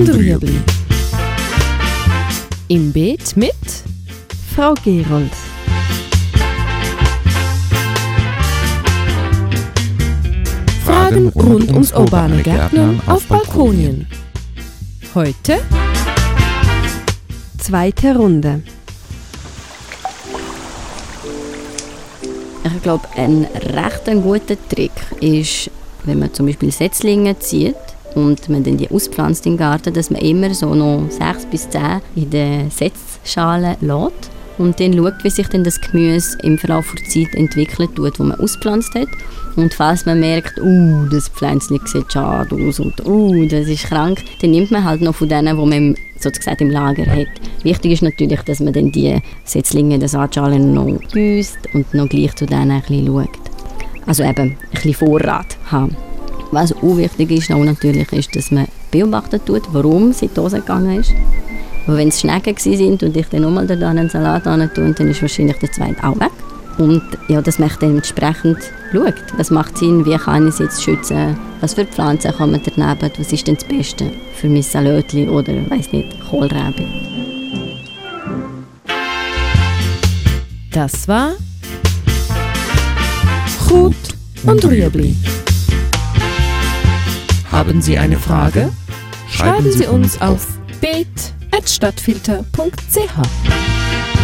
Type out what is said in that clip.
und Rüebli. Im Beet mit Frau Gerold. Fragen rund ums urbane Gärtnern auf Balkonien. Heute zweite Runde. Ich glaube, ein recht ein guter Trick ist, wenn man zum Beispiel Setzlinge zieht und man dann die auspflanzt im Garten, dass man immer so noch sechs bis zehn in der Setzschale lässt und dann schaut, wie sich denn das Gemüse im Verlauf der Zeit entwickelt tut, wo man auspflanzt hat. Und falls man merkt, uh, das Pflänzchen sieht schade aus und uh, das ist krank, dann nimmt man halt noch von denen, die man sozusagen im Lager hat. Wichtig ist natürlich, dass man dann die Setzlinge der Saatschalen noch gießt und noch gleich zu denen ein bisschen schaut. Also eben ein bisschen Vorrat haben. Was auch wichtig ist, auch natürlich, ist, dass man beobachtet tut, warum sie in gegangen ist. Aber wenn es Schnecken sind und ich dann nochmal einen Salat tue, dann ist wahrscheinlich der zweite auch weg. Und ja, dass man dann entsprechend schaut, was macht Sinn, wie kann ich es jetzt schützen, was für Pflanzen kann man daneben, was ist denn das Beste für mein Salatli oder, weiß nicht, Kohlrabi. Das war Gut und Rüebli. Haben Sie eine Frage? Schreiben Sie uns auf beet.stadtfilter.ch.